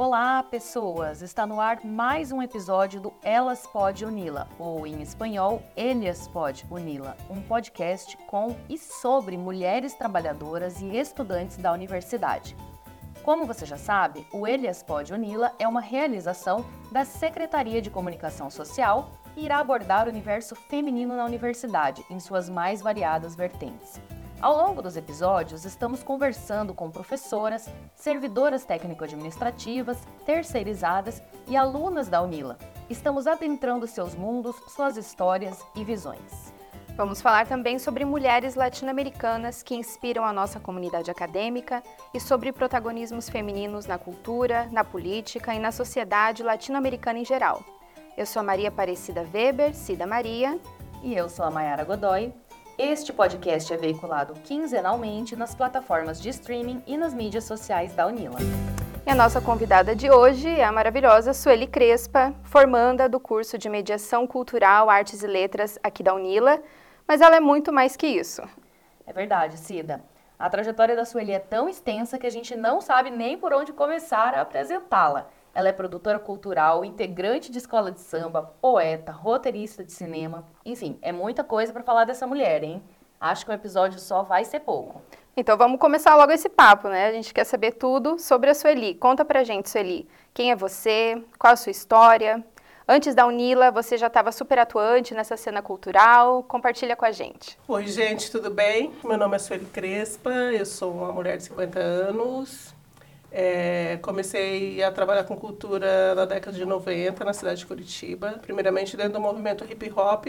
Olá, pessoas! Está no ar mais um episódio do Elas Pode Unila, ou em espanhol, Elias Pode Unila, um podcast com e sobre mulheres trabalhadoras e estudantes da universidade. Como você já sabe, o Elias Pode Unila é uma realização da Secretaria de Comunicação Social e irá abordar o universo feminino na universidade, em suas mais variadas vertentes. Ao longo dos episódios, estamos conversando com professoras, servidoras técnico-administrativas, terceirizadas e alunas da UNILA. Estamos adentrando seus mundos, suas histórias e visões. Vamos falar também sobre mulheres latino-americanas que inspiram a nossa comunidade acadêmica e sobre protagonismos femininos na cultura, na política e na sociedade latino-americana em geral. Eu sou a Maria Aparecida Weber, Cida Maria. E eu sou a Mayara Godoy. Este podcast é veiculado quinzenalmente nas plataformas de streaming e nas mídias sociais da Unila. E a nossa convidada de hoje é a maravilhosa Sueli Crespa, formanda do curso de Mediação Cultural, Artes e Letras aqui da Unila, mas ela é muito mais que isso. É verdade, Cida. A trajetória da Sueli é tão extensa que a gente não sabe nem por onde começar a apresentá-la. Ela é produtora cultural, integrante de escola de samba, poeta, roteirista de cinema. Enfim, é muita coisa para falar dessa mulher, hein? Acho que um episódio só vai ser pouco. Então vamos começar logo esse papo, né? A gente quer saber tudo sobre a Sueli. Conta pra gente, Sueli, quem é você? Qual a sua história? Antes da Unila, você já estava super atuante nessa cena cultural. Compartilha com a gente. Oi, gente, tudo bem? Meu nome é Sueli Crespa, eu sou uma mulher de 50 anos, é, comecei a trabalhar com cultura na década de 90 na cidade de Curitiba, primeiramente dentro do movimento hip hop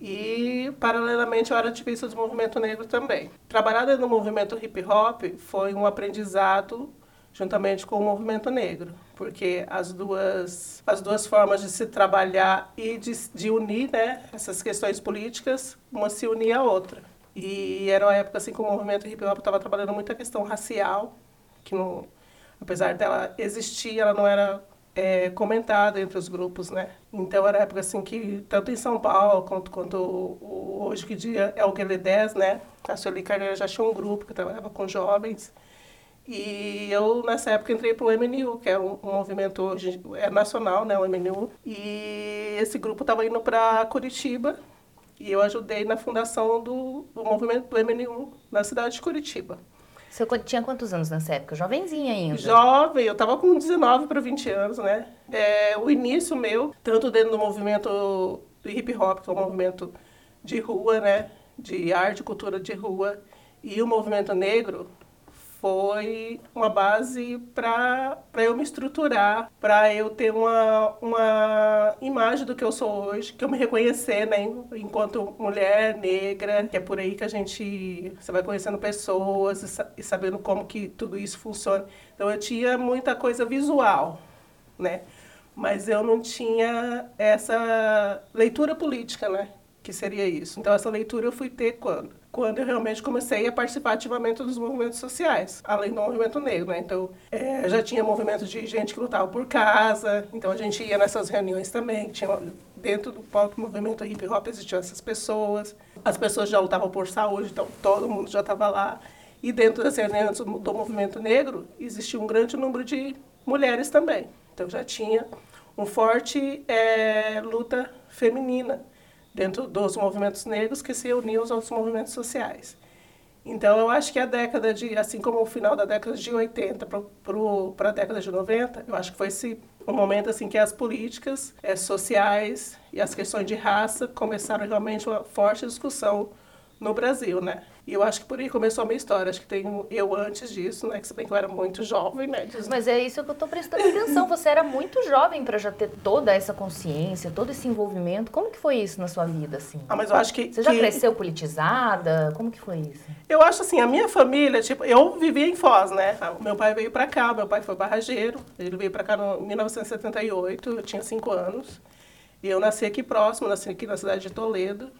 e, paralelamente, eu era ativista do movimento negro também. Trabalhar dentro do movimento hip hop foi um aprendizado juntamente com o movimento negro, porque as duas, as duas formas de se trabalhar e de, de unir né, essas questões políticas, uma se unia à outra. E era uma época assim que o movimento hip hop estava trabalhando muito a questão racial, que não apesar dela existir, ela não era é, comentada entre os grupos, né? Então era época assim que tanto em São Paulo quanto, quanto hoje que dia é o Guelé 10, né? A Sueli Carneiro já tinha um grupo que trabalhava com jovens. E eu, nessa época, entrei para o MNU, que é um, um, movimento hoje, é nacional, né, o MNU. E esse grupo estava indo para Curitiba e eu ajudei na fundação do, do movimento do MNU na cidade de Curitiba. Você tinha quantos anos nessa época? Jovenzinha ainda? Jovem, eu tava com 19 para 20 anos, né? É, o início meu, tanto dentro do movimento do hip hop, que é um movimento de rua, né? De arte e cultura de rua, e o movimento negro, foi uma base para eu me estruturar, para eu ter uma, uma imagem do que eu sou hoje, que eu me reconhecer, né, enquanto mulher negra, que é por aí que a gente você vai conhecendo pessoas e, e sabendo como que tudo isso funciona. Então eu tinha muita coisa visual, né? Mas eu não tinha essa leitura política, né? Que seria isso. Então essa leitura eu fui ter quando quando eu realmente comecei a participar ativamente dos movimentos sociais, além do movimento negro, né? Então, é, já tinha movimentos de gente que lutava por casa, então a gente ia nessas reuniões também, tinha dentro do próprio movimento hip hop existiam essas pessoas, as pessoas já lutavam por saúde, então todo mundo já estava lá. E dentro das reuniões do movimento negro existia um grande número de mulheres também. Então já tinha um forte é, luta feminina dentro dos movimentos negros que se uniam aos outros movimentos sociais. Então, eu acho que a década de, assim como o final da década de 80 para a década de 90, eu acho que foi esse um momento assim que as políticas é, sociais e as questões de raça começaram realmente uma forte discussão no Brasil, né? E eu acho que por aí começou a minha história. Acho que tem eu antes disso, né? Que se bem que eu era muito jovem, né? Mas é isso que eu estou prestando atenção. Você era muito jovem para já ter toda essa consciência, todo esse envolvimento. Como que foi isso na sua vida, assim? Ah, mas eu acho que... Você já que... cresceu politizada? Como que foi isso? Eu acho assim, a minha família, tipo, eu vivia em Foz, né? Meu pai veio para cá, meu pai foi barrageiro. Ele veio para cá em 1978, eu tinha cinco anos. E eu nasci aqui próximo, nasci aqui na cidade de Toledo.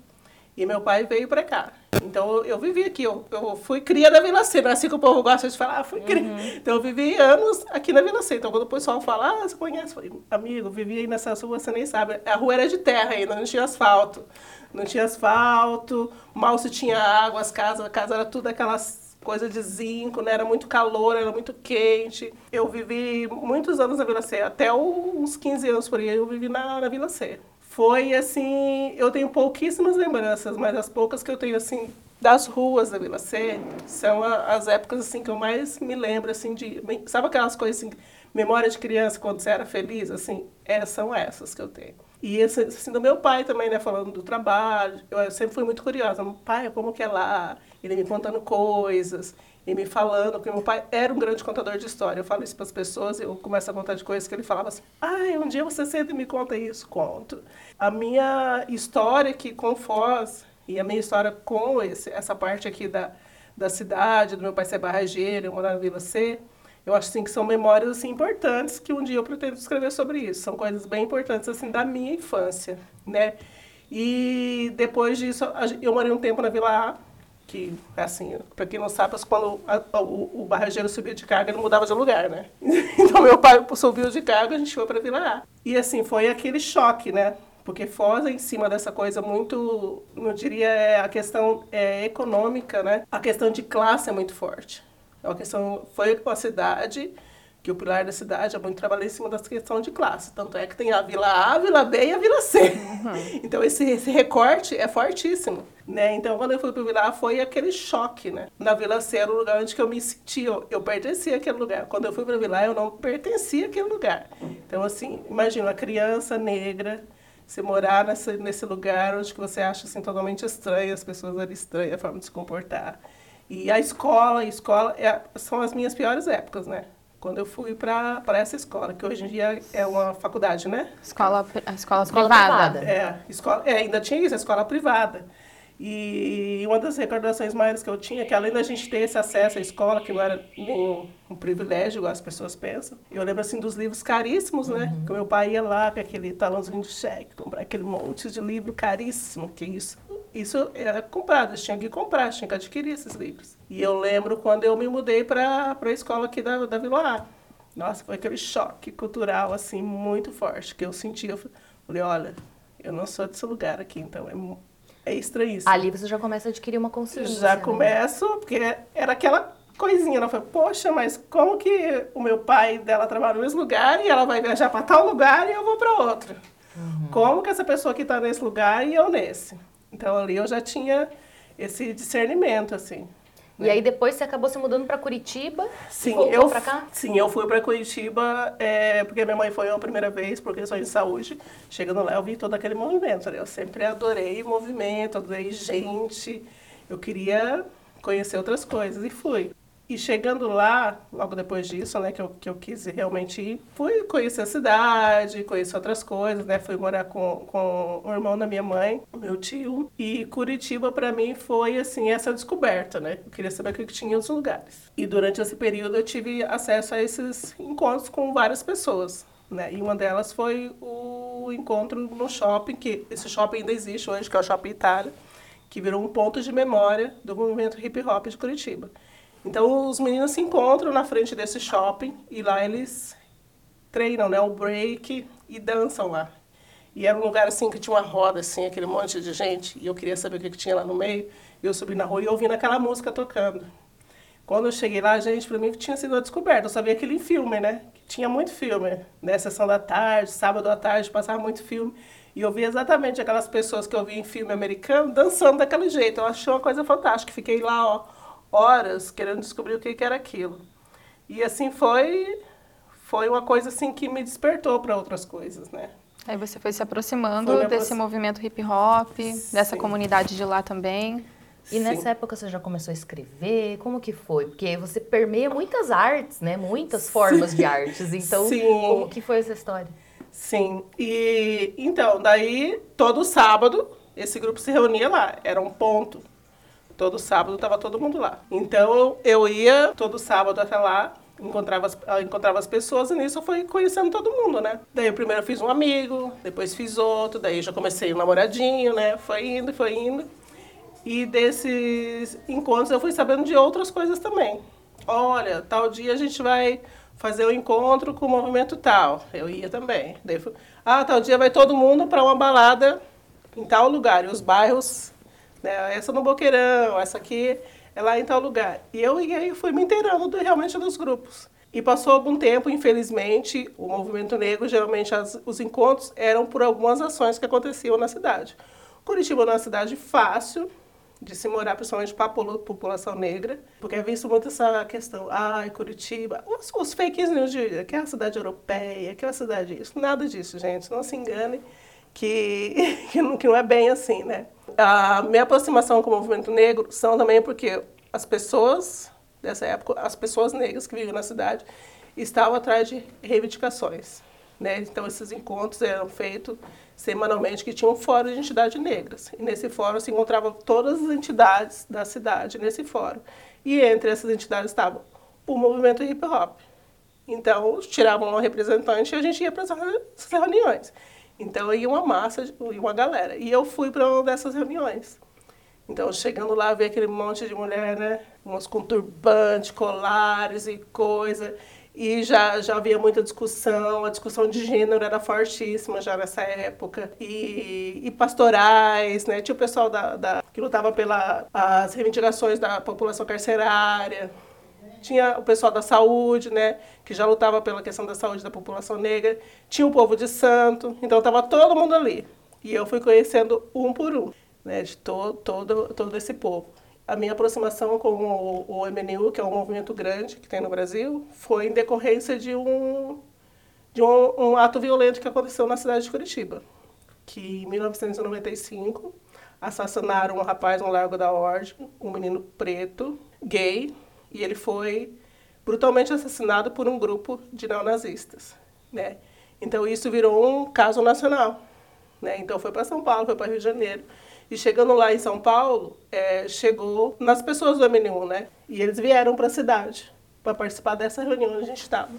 E meu pai veio para cá. Então eu, eu, vivi aqui, eu, eu fui cria da Vila C, é assim que o povo gosta de falar, ah, fui cria. Uhum. Então eu vivi anos aqui na Vila C. Então quando o pessoal fala, ah, você conhece? Eu falei, amigo, vivi aí nessa rua, você nem sabe. A rua era de terra ainda, não tinha asfalto. Não tinha asfalto, mal se tinha água, as casas, a casa era tudo aquelas coisa de zinco, né? Era muito calor, era muito quente. Eu vivi muitos anos na Vila C, até uns 15 anos por aí eu vivi na, na Vila C. Foi assim, eu tenho pouquíssimas lembranças, mas as poucas que eu tenho assim das ruas da Vila C são a, as épocas assim que eu mais me lembro assim de, sabe aquelas coisas assim, memória de criança quando você era feliz, assim, é, são essas que eu tenho. E assim, assim, do meu pai também, né, falando do trabalho. Eu sempre fui muito curiosa. Pai, como que é lá? Ele me contando coisas e me falando, porque meu pai era um grande contador de história. Eu falo isso para as pessoas, eu começo a contar de coisas que ele falava assim: "Ah, um dia você senta e me conta isso". Conto. A minha história aqui com Foz e a minha história com esse, essa parte aqui da, da cidade, do meu pai ser barrageiro, eu morar na Vila C, eu acho assim que são memórias assim importantes que um dia eu pretendo escrever sobre isso. São coisas bem importantes assim da minha infância, né? E depois disso eu morei um tempo na Vila A, que assim, para quem não sabe, quando a, a, o, o barrageiro subia de carga, ele mudava de lugar, né? Então meu pai subiu de carga, a gente foi para Vila A. E assim, foi aquele choque, né? Porque Foz é em cima dessa coisa muito, não diria é a questão é, econômica, né? A questão de classe é muito forte. É uma questão, foi a cidade, que o pilar da cidade é muito trabalhado em cima dessa questão de classe. Tanto é que tem a Vila A, a Vila B e a Vila C. Uhum. Então, esse, esse recorte é fortíssimo. Né? Então, quando eu fui para o Vila A, foi aquele choque. Né? Na Vila C era o lugar onde eu me sentia, eu, eu pertencia àquele lugar. Quando eu fui para o Vila A, eu não pertencia àquele lugar. Então, assim, imagina uma criança negra, você morar nesse, nesse lugar onde que você acha assim, totalmente estranho, as pessoas ali estranhas, a forma de se comportar. E a escola, a escola é, são as minhas piores épocas, né? Quando eu fui para essa escola, que hoje em dia é uma faculdade, né? Escola, a escola, escola privada. privada. É, escola, é, ainda tinha isso, a escola privada. E uma das recordações maiores que eu tinha, que além da gente ter esse acesso à escola, que não era um, um privilégio, igual as pessoas pensam, eu lembro assim dos livros caríssimos, né? Uhum. Que meu pai ia lá com aquele talãozinho de cheque, comprar aquele monte de livro caríssimo, que isso isso era comprado, tinha que comprar, tinha que adquirir esses livros. E eu lembro quando eu me mudei para a escola aqui da, da Vila A. Nossa, foi aquele choque cultural, assim, muito forte, que eu senti. Eu falei, olha, eu não sou desse lugar aqui, então é, é estranhíssimo. Ali você já começa a adquirir uma consciência. Já né? começo, porque era aquela coisinha. Ela falou, poxa, mas como que o meu pai dela trabalha no mesmo lugar e ela vai viajar para tal lugar e eu vou para outro? Uhum. Como que essa pessoa aqui está nesse lugar e eu nesse? Então ali eu já tinha esse discernimento, assim. E né? aí depois você acabou se mudando para Curitiba? Sim, eu para cá? Sim, eu fui para Curitiba é, porque minha mãe foi a primeira vez por questões de saúde. Chegando lá eu vi todo aquele movimento. Né? Eu sempre adorei movimento, adorei gente. Eu queria conhecer outras coisas e fui. E chegando lá, logo depois disso, né, que eu, que eu quis realmente ir, fui conhecer a cidade, conhecer outras coisas, né, fui morar com, com o irmão da minha mãe, meu tio, e Curitiba para mim foi, assim, essa descoberta, né, eu queria saber o que tinha nos lugares. E durante esse período eu tive acesso a esses encontros com várias pessoas, né, e uma delas foi o encontro no shopping, que esse shopping ainda existe hoje, que é o Shopping Itália, que virou um ponto de memória do movimento hip hop de Curitiba. Então os meninos se encontram na frente desse shopping e lá eles treinam, né, o break e dançam lá. E era um lugar assim que tinha uma roda assim, aquele monte de gente, e eu queria saber o que, que tinha lá no meio. Eu subi na rua e ouvindo aquela música tocando. Quando eu cheguei lá, gente, para mim tinha sido uma descoberta. Eu sabia aquele filme, né? Que tinha muito filme, né? Sessão da tarde, sábado à tarde, passava muito filme. E eu vi exatamente aquelas pessoas que eu vi em filme americano dançando daquele jeito. Eu achei uma coisa fantástica. Fiquei lá, ó, horas querendo descobrir o que, que era aquilo. E assim foi foi uma coisa assim que me despertou para outras coisas, né? Aí você foi se aproximando foi desse movimento hip hop, Sim. dessa comunidade de lá também. E Sim. nessa época você já começou a escrever? Como que foi? Porque você permeia muitas artes, né? Muitas formas Sim. de artes. Então, Sim. como que foi essa história? Sim. E então, daí todo sábado esse grupo se reunia lá, era um ponto. Todo sábado estava todo mundo lá. Então eu ia todo sábado até lá, encontrava as, encontrava as pessoas e nisso eu fui conhecendo todo mundo, né? Daí eu primeiro fiz um amigo, depois fiz outro, daí já comecei um namoradinho, né? Foi indo, foi indo. E desses encontros eu fui sabendo de outras coisas também. Olha, tal dia a gente vai fazer um encontro com o movimento tal. Eu ia também. Daí fui, ah, tal dia vai todo mundo para uma balada em tal lugar. E os bairros né? Essa no Boqueirão, essa aqui é lá em tal lugar. E eu e aí fui me inteirando do, realmente dos grupos. E passou algum tempo, infelizmente, o movimento negro, geralmente as, os encontros eram por algumas ações que aconteciam na cidade. Curitiba é uma cidade fácil de se morar, principalmente para a população negra, porque é visto muito essa questão, ai, ah, Curitiba, os, os fake news de que é a cidade europeia, que é a cidade isso. Nada disso, gente, não se engane que, que, não, é bem assim, né? A minha aproximação com o movimento negro são também porque as pessoas dessa época, as pessoas negras que viviam na cidade, estavam atrás de reivindicações. Né? Então, esses encontros eram feitos semanalmente, que tinha um fórum de entidades negras. E nesse fórum se encontravam todas as entidades da cidade, nesse fórum. E entre essas entidades estavam o movimento hip hop. Então, tiravam um representante e a gente ia para essas reuniões. Então, ia uma massa, ia uma galera. E eu fui para uma dessas reuniões. Então, chegando lá, ver aquele monte de mulher, né? Umas com turbante, colares e coisa. E já, já havia muita discussão, a discussão de gênero era fortíssima já nessa época. E, e pastorais, né? Tinha o pessoal da, da, que lutava pelas reivindicações da população carcerária. Tinha o pessoal da saúde, né? Que já lutava pela questão da saúde da população negra. Tinha o povo de santo. Então, estava todo mundo ali. E eu fui conhecendo um por um né, de to, todo, todo esse povo. A minha aproximação com o, o MNU, que é um movimento grande que tem no Brasil, foi em decorrência de um, de um, um ato violento que aconteceu na cidade de Curitiba, que em 1995 assassinaram um rapaz no Largo da Ordem, um menino preto, gay, e ele foi brutalmente assassinado por um grupo de neonazistas, né? Então isso virou um caso nacional, né? Então foi para São Paulo, foi para Rio de Janeiro. E chegando lá em São Paulo, é, chegou nas pessoas do MNU, né? E eles vieram para a cidade para participar dessa reunião onde a gente estava,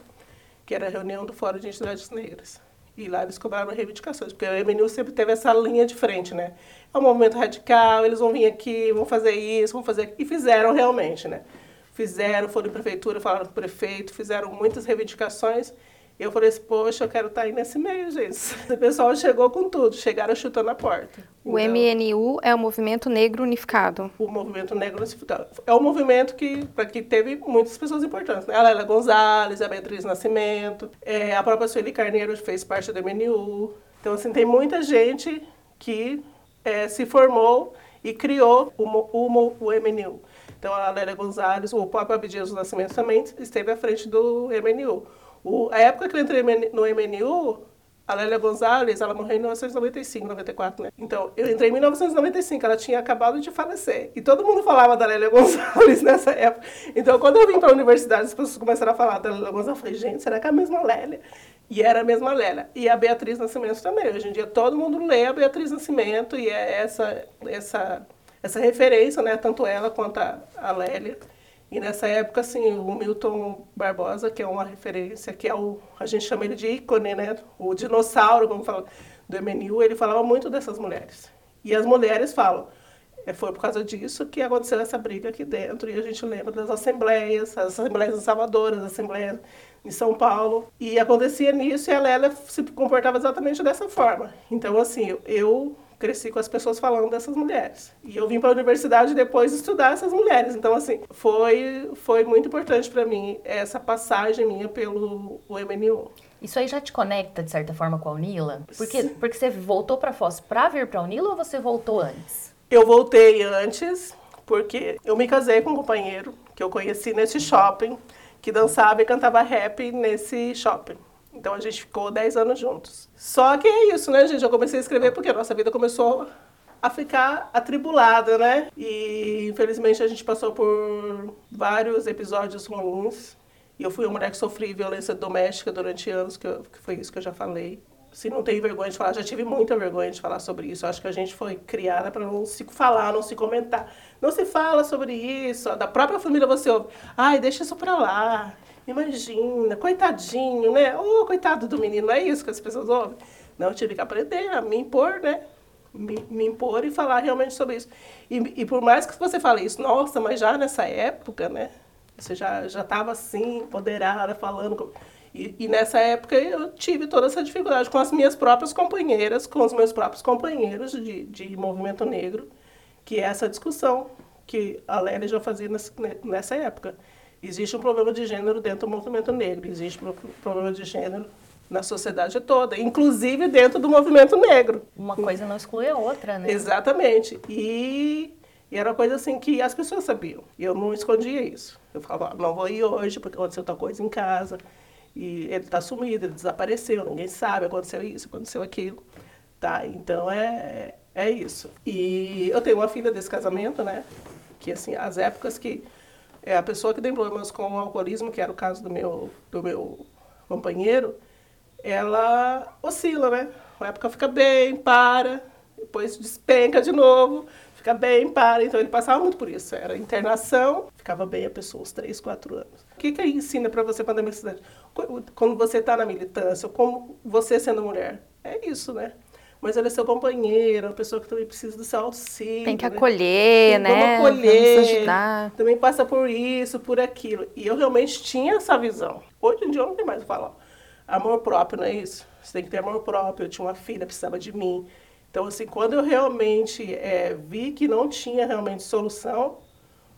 que era a reunião do Fórum de Entidades Negras. E lá eles cobraram reivindicações, porque o MNU sempre teve essa linha de frente, né? É um movimento radical, eles vão vir aqui, vão fazer isso, vão fazer... E fizeram realmente, né? Fizeram, foram em prefeitura, falaram com o prefeito, fizeram muitas reivindicações eu falei assim, poxa, eu quero estar tá aí nesse meio, gente. O pessoal chegou com tudo, chegaram chutando a porta. O então, MNU é o Movimento Negro Unificado. O Movimento Negro Unificado. É um movimento que, que teve muitas pessoas importantes. Né? A Lélia Gonzalez, a Beatriz Nascimento, é, a própria Sueli Carneiro fez parte do MNU. Então, assim, tem muita gente que é, se formou e criou o, o, o MNU. Então, a Lélia Gonzalez, o próprio Abdias Nascimento também esteve à frente do MNU. O, a época que eu entrei no MNU, a Lélia Gonzalez, ela morreu em 1995, 94, né? Então, eu entrei em 1995, ela tinha acabado de falecer. E todo mundo falava da Lélia Gonzalez nessa época. Então, quando eu vim para a universidade, as pessoas começaram a falar da Lélia Gonzalez. Eu falei, gente, será que é a mesma Lélia? E era a mesma Lélia. E a Beatriz Nascimento também. Hoje em dia, todo mundo lê a Beatriz Nascimento e é essa, essa, essa referência, né? Tanto ela quanto a, a Lélia. E nessa época, assim, o Milton Barbosa, que é uma referência, que é o, a gente chama ele de ícone, né? O dinossauro, como fala, do MNU, ele falava muito dessas mulheres. E as mulheres falam, é, foi por causa disso que aconteceu essa briga aqui dentro. E a gente lembra das assembleias, as assembleias em Salvador, as assembleias em São Paulo. E acontecia nisso e a Lélia se comportava exatamente dessa forma. Então, assim, eu cresci com as pessoas falando dessas mulheres. E eu vim para a universidade depois estudar essas mulheres. Então, assim, foi, foi muito importante para mim essa passagem minha pelo MNU. Isso aí já te conecta, de certa forma, com a Unila? Porque, porque você voltou para Foz para vir para a Unila ou você voltou antes? Eu voltei antes, porque eu me casei com um companheiro que eu conheci nesse shopping, que dançava e cantava rap nesse shopping. Então a gente ficou 10 anos juntos. Só que é isso, né, gente? Eu comecei a escrever porque a nossa vida começou a ficar atribulada, né? E infelizmente a gente passou por vários episódios ruins. E eu fui uma mulher que sofri violência doméstica durante anos, que, eu, que foi isso que eu já falei. Se não tenho vergonha de falar, já tive muita vergonha de falar sobre isso. Acho que a gente foi criada para não se falar, não se comentar. Não se fala sobre isso. Da própria família você ouve, ai, deixa isso para lá. Imagina, coitadinho, né? Oh, coitado do menino, não é isso que as pessoas ouvem? Não, eu tive que aprender a me impor, né? Me, me impor e falar realmente sobre isso. E, e por mais que você fale isso, nossa, mas já nessa época, né? Você já estava assim, empoderada, falando. Com... E, e, nessa época eu tive toda essa dificuldade com as minhas próprias companheiras, com os meus próprios companheiros de, de movimento negro, que é essa discussão que a Lélia já fazia nessa época. Existe um problema de gênero dentro do movimento negro, existe um problema de gênero na sociedade toda, inclusive dentro do movimento negro. Uma coisa não exclui a outra, né? Exatamente. E, e era uma coisa assim que as pessoas sabiam. E eu não escondia isso. Eu falava, não vou ir hoje porque aconteceu tal coisa em casa. E ele está sumido, ele desapareceu, ninguém sabe, aconteceu isso, aconteceu aquilo. Tá, então é, é isso. E eu tenho uma filha desse casamento, né? Que assim, as épocas que é a pessoa que tem problemas com o alcoolismo, que era o caso do meu, do meu companheiro, ela oscila, né? Uma época fica bem, para, depois despenca de novo, fica bem, para. Então ele passava muito por isso. Era internação, ficava bem a pessoa uns 3, 4 anos. O que, que aí ensina para você quando é militante? Quando você está na militância, como você sendo mulher? É isso, né? Mas ela é seu companheiro, uma pessoa que também precisa do seu auxílio. Tem que né? acolher, né? Tem acolher, ajudar. Também passa por isso, por aquilo. E eu realmente tinha essa visão. Hoje em dia eu não tenho mais falar. Amor próprio, não é isso? Você tem que ter amor próprio. Eu tinha uma filha, precisava de mim. Então, assim, quando eu realmente é, vi que não tinha realmente solução,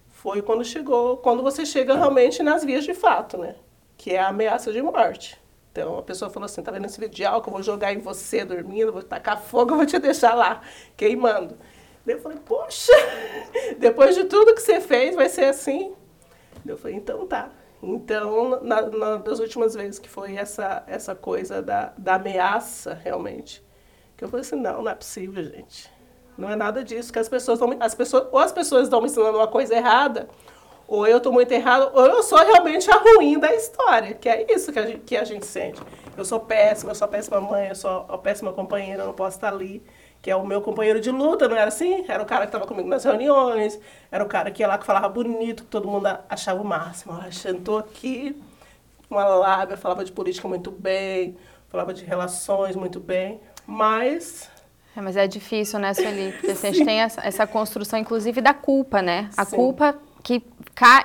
foi quando chegou, quando você chega realmente nas vias de fato, né? Que é a ameaça de morte. Então a pessoa falou assim: tá vendo esse vídeo de álcool? Eu vou jogar em você dormindo, vou tacar fogo, vou te deixar lá queimando. Daí eu falei: poxa, depois de tudo que você fez, vai ser assim? Eu falei: então tá. Então, na, na, das últimas vezes que foi essa, essa coisa da, da ameaça, realmente, que eu falei assim: não, não é possível, gente. Não é nada disso, que as pessoas, as pessoas ou as pessoas estão me ensinando uma coisa errada, ou eu estou muito errado, ou eu sou realmente a ruim da história, que é isso que a gente, que a gente sente. Eu sou péssima, eu sou a péssima mãe, eu sou a péssima companheira, eu não posso estar ali. Que é o meu companheiro de luta, não era assim? Era o cara que estava comigo nas reuniões, era o cara que ia lá que falava bonito, que todo mundo achava o máximo. Ela sentou aqui, uma lábia, falava de política muito bem, falava de relações muito bem, mas é, mas é difícil, né, Sueli? Porque a gente tem essa, essa, construção, inclusive, da culpa, né? A Sim. culpa que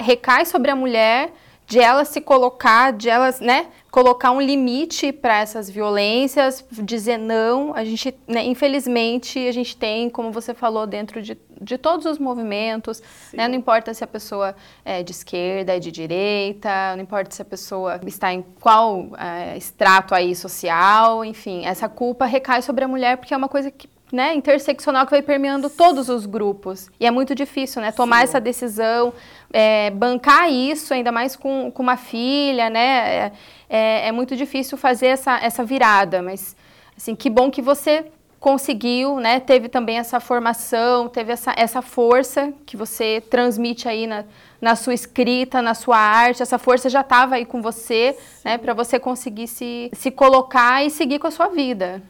recai sobre a mulher de ela se colocar, de elas, né, colocar um limite para essas violências, dizer não. A gente, né, infelizmente, a gente tem, como você falou, dentro de, de todos os movimentos, né, não importa se a pessoa é de esquerda, é de direita, não importa se a pessoa está em qual é, extrato aí social, enfim, essa culpa recai sobre a mulher porque é uma coisa que né, interseccional que vai permeando todos os grupos. E é muito difícil, né, tomar Sim. essa decisão, é, bancar isso, ainda mais com, com uma filha, né, é, é, é, muito difícil fazer essa, essa virada, mas, assim, que bom que você conseguiu, né, teve também essa formação, teve essa, essa força que você transmite aí na, na sua escrita, na sua arte, essa força já estava aí com você, né, para você conseguir se, se colocar e seguir com a sua vida.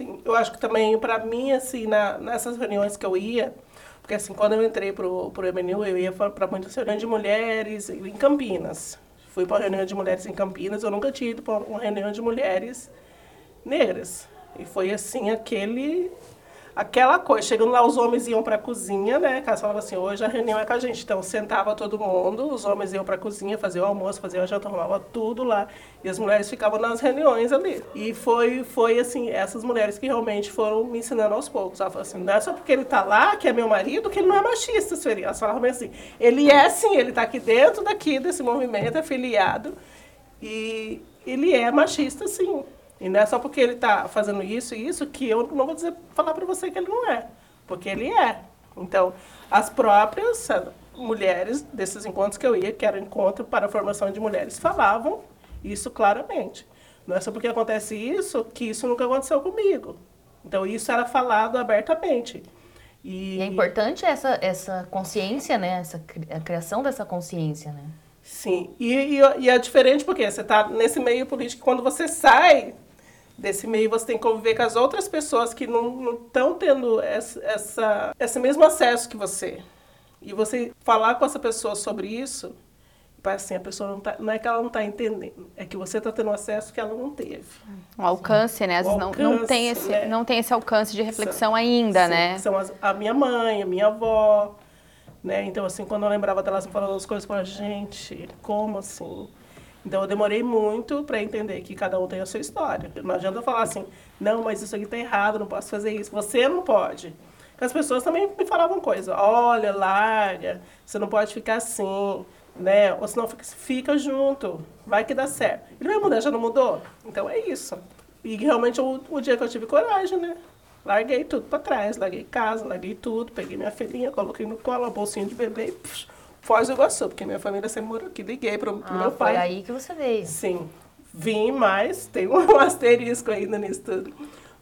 Sim, eu acho que também, para mim, assim, na, nessas reuniões que eu ia, porque assim, quando eu entrei pro, pro MNU, eu ia para muitas reuniões de mulheres em Campinas. Fui para reunião de mulheres em Campinas, eu nunca tinha ido para uma reunião de mulheres negras. E foi assim, aquele aquela coisa. Chegando lá, os homens iam para a cozinha, né? Caso falava assim, hoje a reunião é com a gente. Então, sentava todo mundo, os homens iam para a cozinha, fazer o almoço, fazer a janta, arrumava tudo lá. E as mulheres ficavam nas reuniões ali. E foi, foi assim, essas mulheres que realmente foram me ensinando aos poucos. Ela falou assim, não é só porque ele tá lá, que é meu marido, que ele não é machista, Sueli. Elas falavam assim, ele é sim, ele tá aqui dentro daqui desse movimento, é filiado. E ele é machista, sim. E não é só porque ele está fazendo isso e isso que eu não vou dizer, falar para você que ele não é. Porque ele é. Então, as próprias eh, mulheres desses encontros que eu ia, que era encontro para a formação de mulheres, falavam isso claramente. Não é só porque acontece isso que isso nunca aconteceu comigo. Então, isso era falado abertamente. E, e é importante essa, essa consciência, né? Essa, a criação dessa consciência, né? Sim, e, e, e é diferente porque você está nesse meio político, quando você sai desse meio você tem que conviver com as outras pessoas que não estão tendo essa, essa, esse mesmo acesso que você. E você falar com essa pessoa sobre isso, assim, a pessoa não, tá, não é que ela não está entendendo, é que você está tendo acesso que ela não teve. O alcance, né? Às vezes não, não, tem esse, né? não tem esse alcance de reflexão são, ainda, sim, né? São as, a minha mãe, a minha avó, né? Então, assim, quando eu lembrava delas falando as coisas, eu falava, gente, como assim? Então eu demorei muito para entender que cada um tem a sua história. Não adianta falar assim, não, mas isso aqui está errado, não posso fazer isso. Você não pode. as pessoas também me falavam coisa. Olha, larga, você não pode ficar assim, né? Ou senão fica, fica junto, vai que dá certo. Ele vai mudar, já não mudou? Então é isso. E realmente o, o dia que eu tive coragem, né? Larguei tudo para trás, larguei casa, larguei tudo, peguei minha filhinha, coloquei no colo, a bolsinha de bebê e Foz do Iguaçu, porque minha família sempre morou aqui. Liguei pro, pro ah, meu pai. Foi aí que você veio. Sim. Vim, mas tem um asterisco ainda nisso tudo.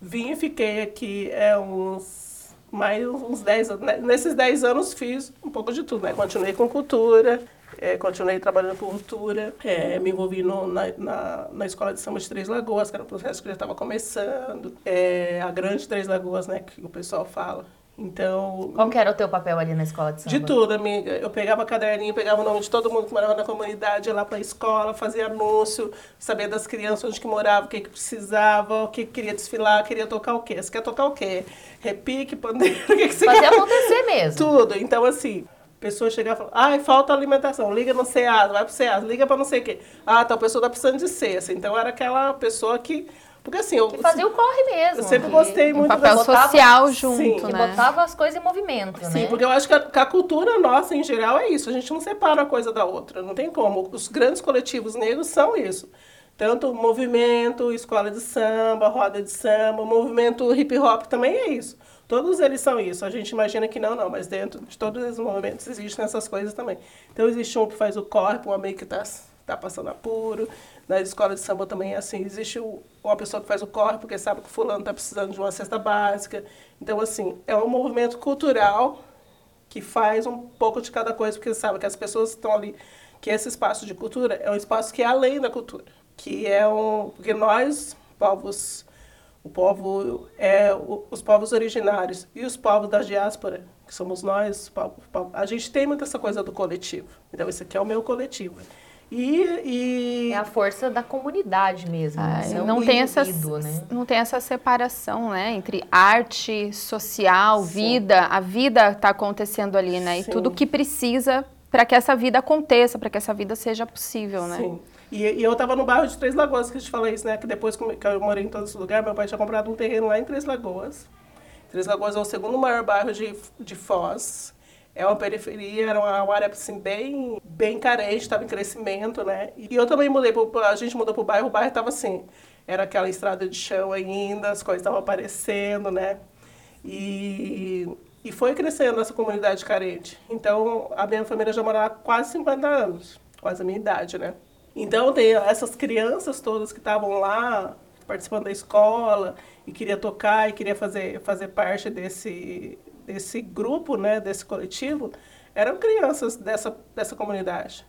Vim e fiquei aqui é, uns mais uns 10 anos. Né? Nesses 10 anos fiz um pouco de tudo, né? Continuei com cultura, é, continuei trabalhando com cultura, é, me envolvi no, na, na, na, Escola de Samba de Três Lagoas, que era um processo que já estava começando, é, a Grande Três Lagoas, né, que o pessoal fala. Então. Qual que era o teu papel ali na escola de samba? De tudo, amiga. Eu pegava caderninho, pegava o nome de todo mundo que morava na comunidade, ia lá para a escola, fazia anúncio, sabia das crianças onde que moravam, o que, que precisava, o que, que queria desfilar, queria tocar o quê? Você quer tocar o quê? Repique, pandeiro, o que, que você Fazer quer? acontecer mesmo. Tudo. Então, assim, pessoa chegar e falar, ai, falta alimentação, liga no SEAS, vai pro SEAS, liga para não sei o quê. Ah, tal pessoa tá precisando de cesta. Então, era aquela pessoa que porque assim, eu. Que fazia o corre mesmo. Eu sempre gostei muito um papel botava, social junto, sim, né? Que botava as coisas em movimento, sim, né? porque eu acho que a, que a, cultura nossa, em geral, é isso. A gente não separa a coisa da outra. Não tem como. Os grandes coletivos negros são isso. Tanto movimento, escola de samba, roda de samba, movimento hip hop também é isso. Todos eles são isso. A gente imagina que não, não, mas dentro de todos esses movimentos existem essas coisas também. Então existe um que faz o corpo, um amigo que está tá passando apuro, na escola de samba também é assim, existe uma pessoa que faz o corre porque sabe que fulano está precisando de uma cesta básica. Então, assim, é um movimento cultural que faz um pouco de cada coisa, porque sabe que as pessoas estão ali, que esse espaço de cultura é um espaço que é além da cultura, que é um... Porque nós, povos... O povo é os povos originários e os povos da diáspora, que somos nós, a gente tem muito essa coisa do coletivo. Então, esse aqui é o meu coletivo. E, e... É a força da comunidade mesmo. Ah, né? não, tem essa, né? não tem essa separação né? entre arte, social, Sim. vida. A vida está acontecendo ali, né? Sim. E tudo que precisa para que essa vida aconteça, para que essa vida seja possível, né? Sim. E, e eu estava no bairro de Três Lagoas, que a gente falou isso, né? Que depois que eu morei em todos os lugares, meu pai tinha comprado um terreno lá em Três Lagoas. Três Lagoas é o segundo maior bairro de, de Foz é uma periferia, era uma área assim, bem, bem carente, estava em crescimento, né? E eu também mudei, pro, a gente mudou para o bairro, o bairro estava assim, era aquela estrada de chão ainda, as coisas estavam aparecendo, né? E, e foi crescendo essa comunidade carente. Então, a minha família já morava há quase 50 anos, quase a minha idade, né? Então, tem essas crianças todas que estavam lá, participando da escola, e queria tocar, e queria fazer, fazer parte desse, desse grupo, né, desse coletivo, eram crianças dessa, dessa comunidade,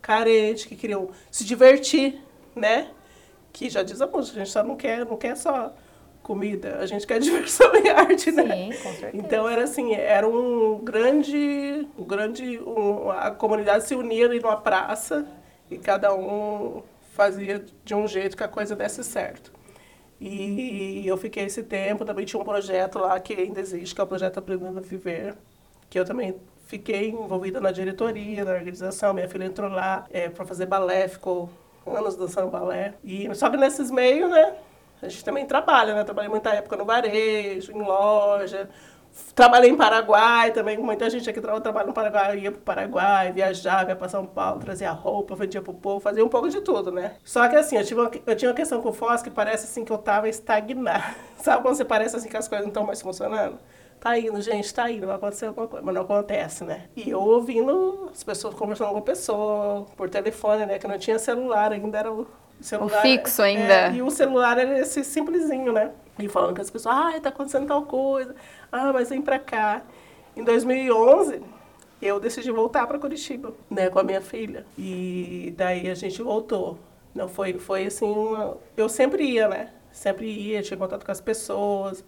carentes, que queriam se divertir, né? Que já diz a música, a gente só não quer, não quer só comida, a gente quer diversão e arte, né? Sim, com certeza. Então era assim, era um grande, um grande, um, a comunidade se unia ali numa praça e cada um fazia de um jeito que a coisa desse certo. E eu fiquei esse tempo, também tinha um projeto lá que ainda existe, que é o projeto Aprendendo a Viver, que eu também fiquei envolvida na diretoria, na organização. Minha filha entrou lá é, para fazer balé, ficou anos dançando balé. E, só que nesses meios, né, a gente também trabalha, né? Trabalhei muita época no varejo, em loja, Trabalhei em Paraguai também, muita gente aqui trabalha no Paraguai, ia para o Paraguai, viajava, ia para São Paulo, trazia roupa, vendia para o povo, fazia um pouco de tudo, né? Só que assim, eu, tive uma, eu tinha uma questão com o Foz que parece assim que eu estava estagnada. Sabe quando você parece assim que as coisas não estão mais funcionando? Tá indo, gente, tá indo, vai acontecer alguma coisa, mas não acontece, né? E eu ouvindo as pessoas conversando com a pessoa, por telefone, né? Que não tinha celular, ainda era o celular. O fixo ainda. É, e o celular era esse simplesinho, né? E falando com as pessoas, ah, tá acontecendo tal coisa ah, mas vem para cá. Em 2011, eu decidi voltar para Curitiba, né, com a minha filha. E daí a gente voltou. Não foi, foi assim, uma... eu sempre ia, né? Sempre ia, tinha contato com as pessoas.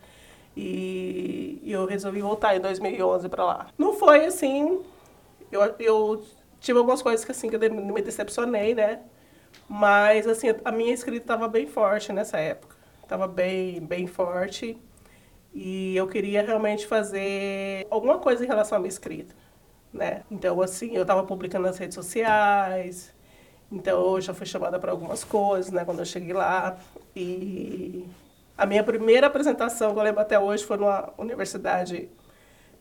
E, e eu resolvi voltar em 2011 para lá. Não foi assim, eu, eu tive algumas coisas que assim que eu me decepcionei, né? Mas assim, a minha escrita estava bem forte nessa época. Estava bem, bem forte. E eu queria realmente fazer alguma coisa em relação à minha escrita, né? Então, assim, eu estava publicando nas redes sociais, então eu já fui chamada para algumas coisas, né? Quando eu cheguei lá. E a minha primeira apresentação, que eu lembro até hoje, foi numa universidade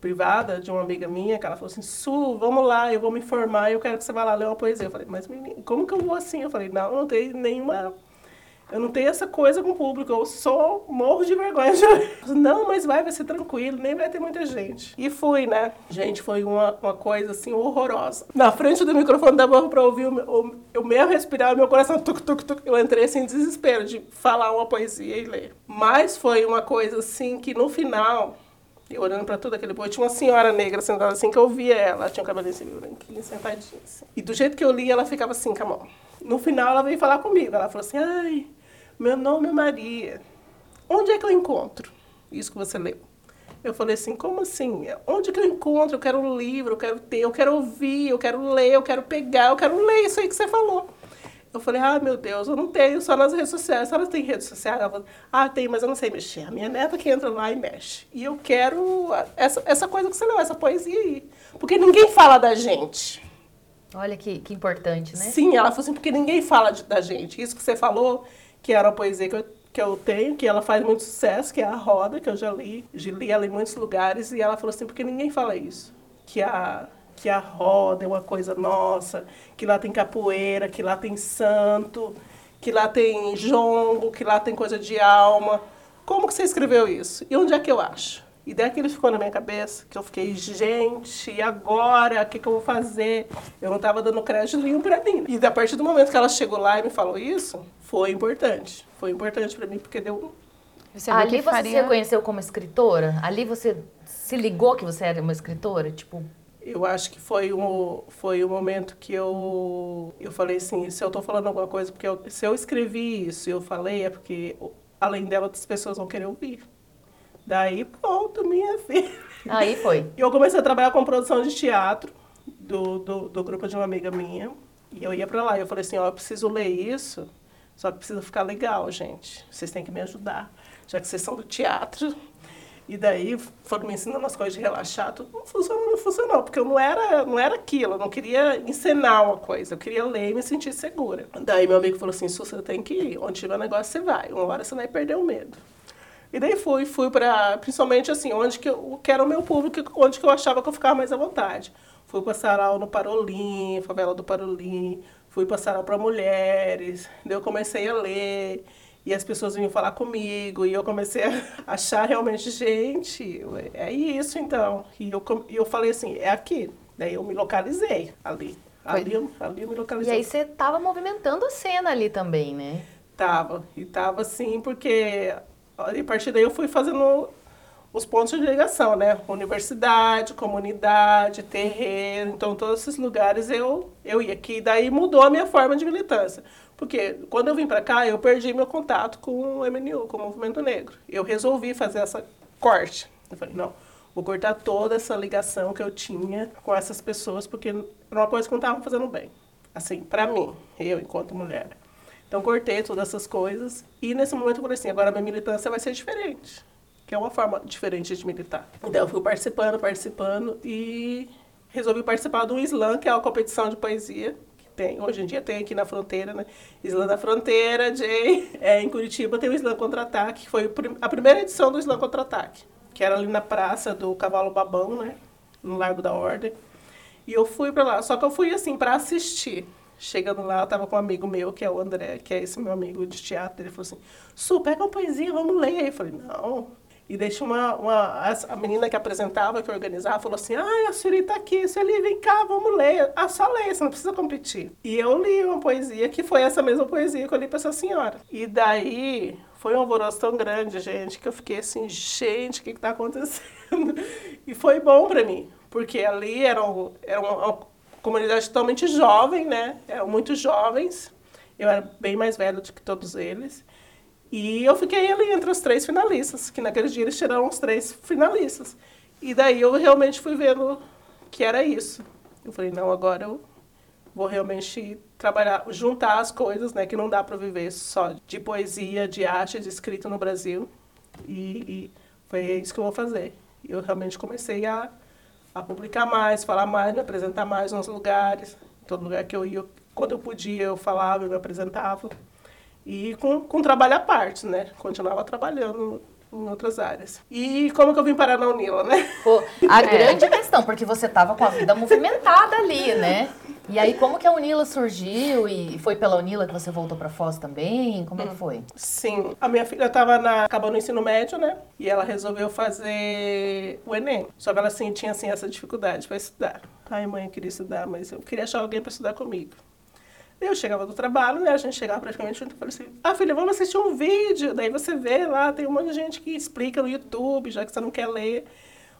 privada de uma amiga minha, que ela falou assim, Su, vamos lá, eu vou me informar, eu quero que você vá lá ler uma poesia. Eu falei, mas menina, como que eu vou assim? Eu falei, não, não tenho nenhuma eu não tenho essa coisa com o público, eu sou morro de vergonha. Não, mas vai, vai ser tranquilo, nem vai ter muita gente. E fui, né? Gente, foi uma, uma coisa assim horrorosa. Na frente do microfone dava pra ouvir o, o, eu mesmo respirar, meu coração tuc, tuc, tuc. Eu entrei assim em desespero de falar uma poesia e ler. Mas foi uma coisa assim que no final eu olhando pra tudo aquele povo, tinha uma senhora negra sentada assim, que eu via ela, tinha um cabelo assim, branquinho, sentadinha assim. E do jeito que eu li, ela ficava assim, com a mão. No final, ela veio falar comigo, ela falou assim, ai, meu nome é Maria. Onde é que eu encontro isso que você leu? Eu falei assim, como assim? Onde que eu encontro? Eu quero um livro, eu quero ter, eu quero ouvir, eu quero ler, eu quero pegar, eu quero ler isso aí que você falou. Eu falei, ah, meu Deus, eu não tenho só nas redes sociais. Senhora tem rede social? Ela falou, ah, tem, mas eu não sei mexer. A minha neta que entra lá e mexe. E eu quero essa, essa coisa que você leu, essa poesia aí. Porque ninguém fala da gente. Olha que, que importante, né? Sim, ela falou assim, porque ninguém fala de, da gente. Isso que você falou que era uma poesia que eu, que eu tenho, que ela faz muito sucesso, que é a Roda, que eu já li, já li ela em muitos lugares, e ela falou assim, porque ninguém fala isso, que a, que a roda é uma coisa nossa, que lá tem capoeira, que lá tem santo, que lá tem jongo, que lá tem coisa de alma. Como que você escreveu isso? E onde é que eu acho? E daí aquilo ficou na minha cabeça, que eu fiquei, gente, e agora? O que, que eu vou fazer? Eu não estava dando crédito nenhum para mim. E a partir do momento que ela chegou lá e me falou isso, foi importante. Foi importante para mim, porque deu... Você Ali você faria... se reconheceu como escritora? Ali você se ligou que você era uma escritora? Tipo... Eu acho que foi um, foi o um momento que eu, eu falei assim, se eu estou falando alguma coisa, porque eu, se eu escrevi isso e eu falei, é porque além dela, outras pessoas vão querer ouvir. Daí, pronto, minha filha. Aí foi. E eu comecei a trabalhar com produção de teatro do, do, do grupo de uma amiga minha. E eu ia para lá. E eu falei assim: ó, eu preciso ler isso, só que precisa ficar legal, gente. Vocês têm que me ajudar, já que vocês são do teatro. E daí foram me ensinando as coisas de relaxar, tudo não funcionou, não funcionou, porque eu não era, não era aquilo, eu não queria encenar uma coisa, eu queria ler e me sentir segura. Daí meu amigo falou assim, você tem que ir, onde tiver negócio você vai, uma hora você vai perder o medo. E daí fui, fui para, principalmente assim, onde que, eu, que era o meu público, onde que eu achava que eu ficava mais à vontade. Fui para sarau no Parolim, favela do Parolim, fui para sarau para mulheres, daí eu comecei a ler, e as pessoas vinham falar comigo, e eu comecei a achar realmente, gente, é isso então. E eu, eu falei assim, é aqui. Daí eu me localizei ali. Ali, ali eu me localizei. E aí você estava movimentando a cena ali também, né? Tava. E tava assim, porque e a partir daí eu fui fazendo os pontos de ligação, né? Universidade, comunidade, terreno, então todos esses lugares eu, eu ia. Que daí mudou a minha forma de militância. Porque quando eu vim para cá, eu perdi meu contato com o MNU, com o Movimento Negro. Eu resolvi fazer essa corte. Eu falei, não, vou cortar toda essa ligação que eu tinha com essas pessoas, porque era uma coisa que não estava fazendo bem. Assim, para mim, eu enquanto mulher. Então cortei todas essas coisas e nesse momento eu falei assim, agora minha militância vai ser diferente, que é uma forma diferente de militar. Então eu fui participando, participando e resolvi participar do slam, que é uma competição de poesia tem, hoje em dia tem aqui na fronteira, né? Slam da Fronteira, Jay, é, em Curitiba tem o Slam Contra-Ataque, que foi a primeira edição do Slam Contra-Ataque, que era ali na praça do Cavalo Babão, né? No Largo da Ordem. E eu fui para lá, só que eu fui assim para assistir. Chegando lá, eu tava com um amigo meu, que é o André, que é esse meu amigo de teatro. Ele falou assim: Su, pega uma poesia, vamos ler. Eu falei: não. E deixa uma, uma. A menina que apresentava, que organizava, falou assim: ai, a Suri tá aqui, Sueli, vem cá, vamos ler. Ah, só lê, você não precisa competir. E eu li uma poesia que foi essa mesma poesia que eu li pra essa senhora. E daí foi um alvoroço tão grande, gente, que eu fiquei assim: gente, o que, que tá acontecendo? E foi bom pra mim, porque ali era, um, era comunidade totalmente jovem, né? Eram muito jovens. Eu era bem mais velho do que todos eles. E eu fiquei ali entre os três finalistas, que naquele dia eles tiraram os três finalistas. E daí eu realmente fui vendo que era isso. Eu falei, não, agora eu vou realmente trabalhar, juntar as coisas, né? Que não dá para viver só de poesia, de arte, de escrita no Brasil. E, e foi isso que eu vou fazer. Eu realmente comecei a a publicar mais, falar mais, me apresentar mais nos lugares. Todo lugar que eu ia, quando eu podia, eu falava, eu me apresentava. E com, com trabalho à parte, né? Continuava trabalhando em outras áreas. E como que eu vim parar na Unila, né? Pô, a grande questão, porque você tava com a vida movimentada ali, né? E aí, como que a Unila surgiu? E foi pela Unila que você voltou para Foz também? Como é que foi? Sim. A minha filha estava na, acabando o ensino médio, né? E ela resolveu fazer o Enem. Só que ela assim, tinha assim, essa dificuldade para estudar. Ai, mãe, eu queria estudar, mas eu queria achar alguém para estudar comigo. Eu chegava do trabalho, né? A gente chegava praticamente junto e falei assim: Ah, filha, vamos assistir um vídeo. Daí você vê lá, tem um monte de gente que explica no YouTube, já que você não quer ler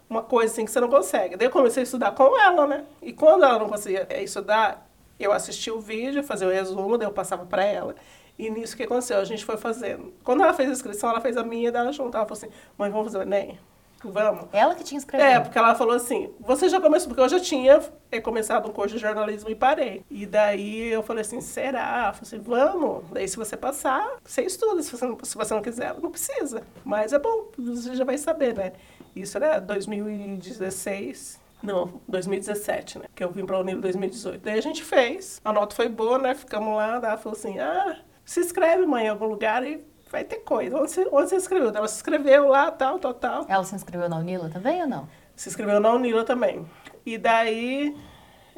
uma coisa assim que você não consegue. Daí eu comecei a estudar com ela, né? E quando ela não conseguia eh, estudar, eu assistia o vídeo, fazia o resumo, daí eu passava para ela. E nisso que aconteceu, a gente foi fazendo. Quando ela fez a inscrição, ela fez a minha dela junto. Ela falou assim: mãe, vamos fazer o Enem? Vamos. Ela que tinha escrevido. É, porque ela falou assim: você já começou, porque eu já tinha eh, começado um curso de jornalismo e parei. E daí eu falei assim: será? Eu falei assim: vamos. Daí se você passar, você estuda. Se você não, se você não quiser, não precisa. Mas é bom, você já vai saber, né? Isso era 2016. Não, 2017, né? Que eu vim para o Unilo 2018. Daí a gente fez. A nota foi boa, né? Ficamos lá. Ela falou assim: ah, se inscreve, mãe, em algum lugar e vai ter coisa. Onde você, onde você inscreveu? Ela se inscreveu lá, tal, tal, tal. Ela se inscreveu na Unila também ou não? Se inscreveu na Unila também. E daí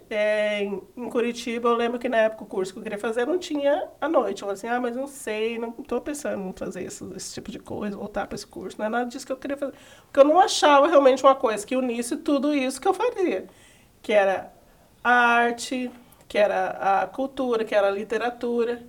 é, em Curitiba, eu lembro que na época o curso que eu queria fazer não tinha à noite. Eu falei assim, ah, mas não sei, não estou pensando em fazer esse, esse tipo de coisa, voltar para esse curso. Não é nada disso que eu queria fazer. Porque eu não achava realmente uma coisa que unisse tudo isso que eu faria. Que era a arte, que era a cultura, que era a literatura.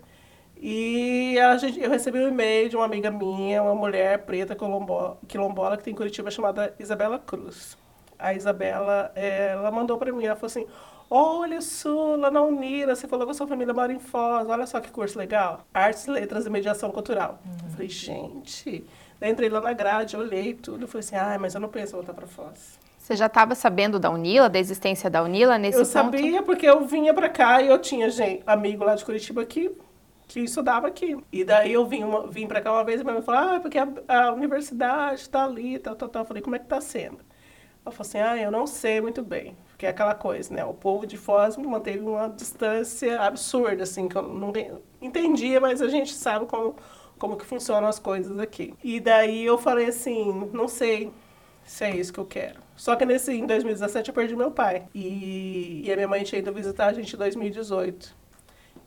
E a gente, eu recebi um e-mail de uma amiga minha, uma mulher preta quilombola, quilombola que tem em Curitiba, chamada Isabela Cruz. A Isabela, ela mandou para mim, ela falou assim, Olha, Sula, na Unira, você falou que a sua família mora em Foz. Olha só que curso legal. Artes, Letras e Mediação Cultural. Uhum. Eu falei, gente. Daí entrei lá na grade, olhei tudo. Falei assim, ai, mas eu não penso em voltar para Foz. Você já estava sabendo da Unila, da existência da Unila nesse eu ponto? Eu sabia porque eu vinha para cá e eu tinha gente, amigo lá de Curitiba que, que estudava aqui. E daí eu vim, uma, vim para cá uma vez e minha mãe falou, ah, porque a, a universidade está ali, tal, tal, tal. Eu falei, como é que está sendo? Ela falou assim, ah, eu não sei muito bem. Porque é aquela coisa, né? O povo de Foz manteve uma distância absurda, assim, que eu não entendia, mas a gente sabe como, como que funcionam as coisas aqui. E daí eu falei assim, não sei se é isso que eu quero. Só que nesse, em 2017 eu perdi meu pai. E, e a minha mãe tinha ido visitar a gente em 2018.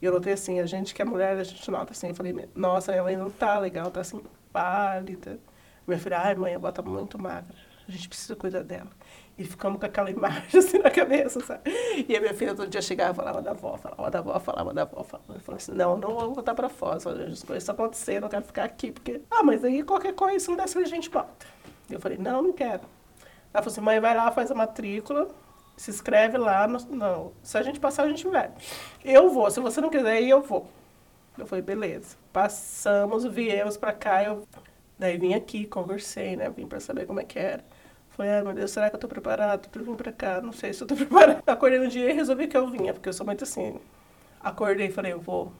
E eu notei assim, a gente que é mulher, a gente nota assim, eu falei, nossa, minha mãe não tá legal, tá assim, pálida. Minha filha, ai mãe, ela tá muito magra, a gente precisa cuidar dela. E ficamos com aquela imagem assim na cabeça, sabe? E a minha filha todo dia chegava e falava da avó, falava da avó, falava da avó. Falava. Eu assim, não, não vou voltar pra fora, as coisas estão acontecendo, eu quero ficar aqui, porque... Ah, mas aí qualquer coisa, se não der a gente volta. Eu falei, não, não quero. Ela falou assim, mãe, vai lá, faz a matrícula, se inscreve lá, no, não, se a gente passar, a gente vai. Eu vou, se você não quiser eu vou. Eu falei, beleza. Passamos, viemos pra cá, eu... Daí vim aqui, conversei, né, vim pra saber como é que era. Falei, ai meu Deus, será que eu tô preparado pra vir pra cá? Não sei se eu tô preparado. Acordei no dia e resolvi que eu vinha, porque eu sou muito assim. Acordei e falei, eu vou.